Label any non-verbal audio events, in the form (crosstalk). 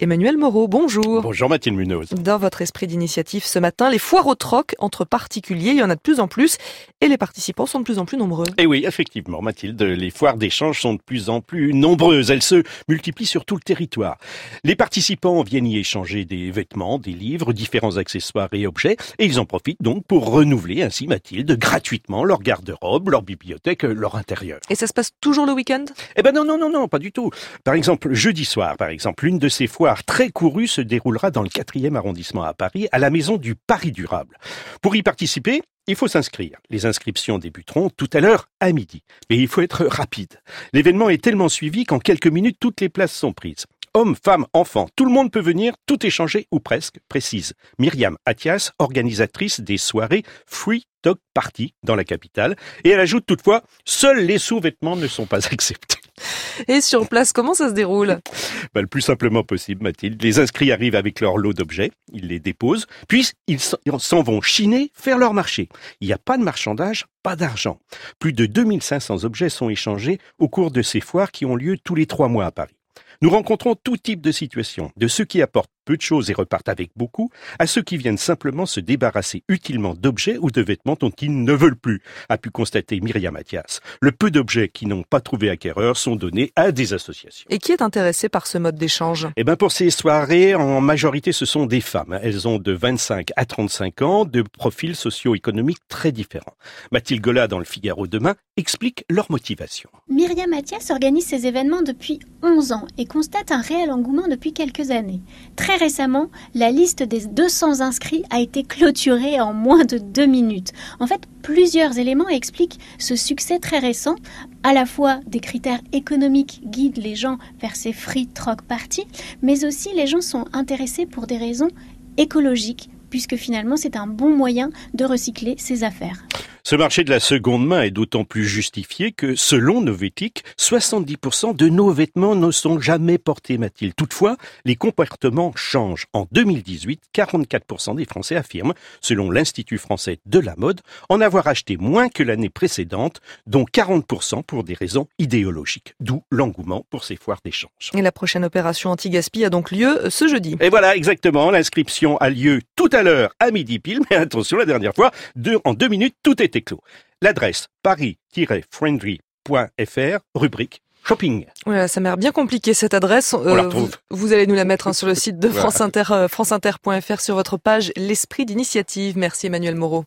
Emmanuel Moreau, bonjour. Bonjour Mathilde Munoz. Dans votre esprit d'initiative ce matin, les foires au troc entre particuliers, il y en a de plus en plus et les participants sont de plus en plus nombreux. Et oui, effectivement, Mathilde, les foires d'échange sont de plus en plus nombreuses. Elles se multiplient sur tout le territoire. Les participants viennent y échanger des vêtements, des livres, différents accessoires et objets et ils en profitent donc pour renouveler ainsi, Mathilde, gratuitement leur garde-robe, leur bibliothèque, leur intérieur. Et ça se passe toujours le week-end? Eh ben non, non, non, non, pas du tout. Par exemple, jeudi soir, par exemple, une de ces foires très courue se déroulera dans le 4e arrondissement à Paris, à la maison du Paris durable. Pour y participer, il faut s'inscrire. Les inscriptions débuteront tout à l'heure à midi. Et il faut être rapide. L'événement est tellement suivi qu'en quelques minutes, toutes les places sont prises. Hommes, femmes, enfants, tout le monde peut venir, tout échanger ou presque, précise Myriam Athias, organisatrice des soirées Free Talk Party dans la capitale. Et elle ajoute toutefois, seuls les sous-vêtements ne sont pas (laughs) acceptés. (laughs) Et sur place, comment ça se déroule? Bah, Le plus simplement possible, Mathilde. Les inscrits arrivent avec leur lot d'objets, ils les déposent, puis ils s'en vont chiner, faire leur marché. Il n'y a pas de marchandage, pas d'argent. Plus de 2500 objets sont échangés au cours de ces foires qui ont lieu tous les trois mois à Paris. Nous rencontrons tout type de situations, de ceux qui apportent peu de choses et repartent avec beaucoup, à ceux qui viennent simplement se débarrasser utilement d'objets ou de vêtements dont ils ne veulent plus, a pu constater Myriam Mathias. Le peu d'objets qui n'ont pas trouvé acquéreur sont donnés à des associations. Et qui est intéressé par ce mode d'échange? Eh ben pour ces soirées, en majorité, ce sont des femmes. Elles ont de 25 à 35 ans, de profils socio-économiques très différents. Mathilde Gola, dans le Figaro demain, explique leur motivation. Myriam Mathias organise ces événements depuis 11 ans et constate un réel engouement depuis quelques années. Très récemment, la liste des 200 inscrits a été clôturée en moins de deux minutes. En fait, plusieurs éléments expliquent ce succès très récent. À la fois des critères économiques guident les gens vers ces free troc parties, mais aussi les gens sont intéressés pour des raisons écologiques, puisque finalement c'est un bon moyen de recycler ses affaires. Ce marché de la seconde main est d'autant plus justifié que, selon Novetic, 70% de nos vêtements ne sont jamais portés, Mathilde. Toutefois, les comportements changent. En 2018, 44% des Français affirment, selon l'Institut français de la mode, en avoir acheté moins que l'année précédente, dont 40% pour des raisons idéologiques. D'où l'engouement pour ces foires d'échange. Et la prochaine opération anti-gaspi a donc lieu ce jeudi. Et voilà, exactement. L'inscription a lieu tout à l'heure à midi pile, mais attention, la dernière fois, en deux minutes, tout est éclos. L'adresse paris-friendly.fr, rubrique shopping. Voilà, ça m'a l'air bien compliqué cette adresse. Euh, vous, allez nous la mettre hein, sur le site de (laughs) France Inter, euh, franceinter.fr sur votre page L'esprit d'initiative. Merci Emmanuel Moreau.